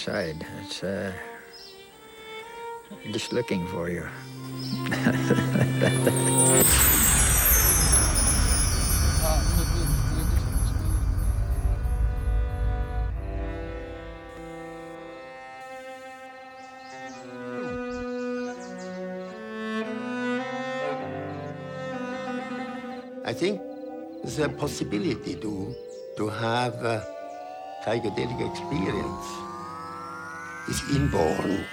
inside. It's uh, just looking for you. I think the possibility to, to have uh, a psychedelic experience is inborn.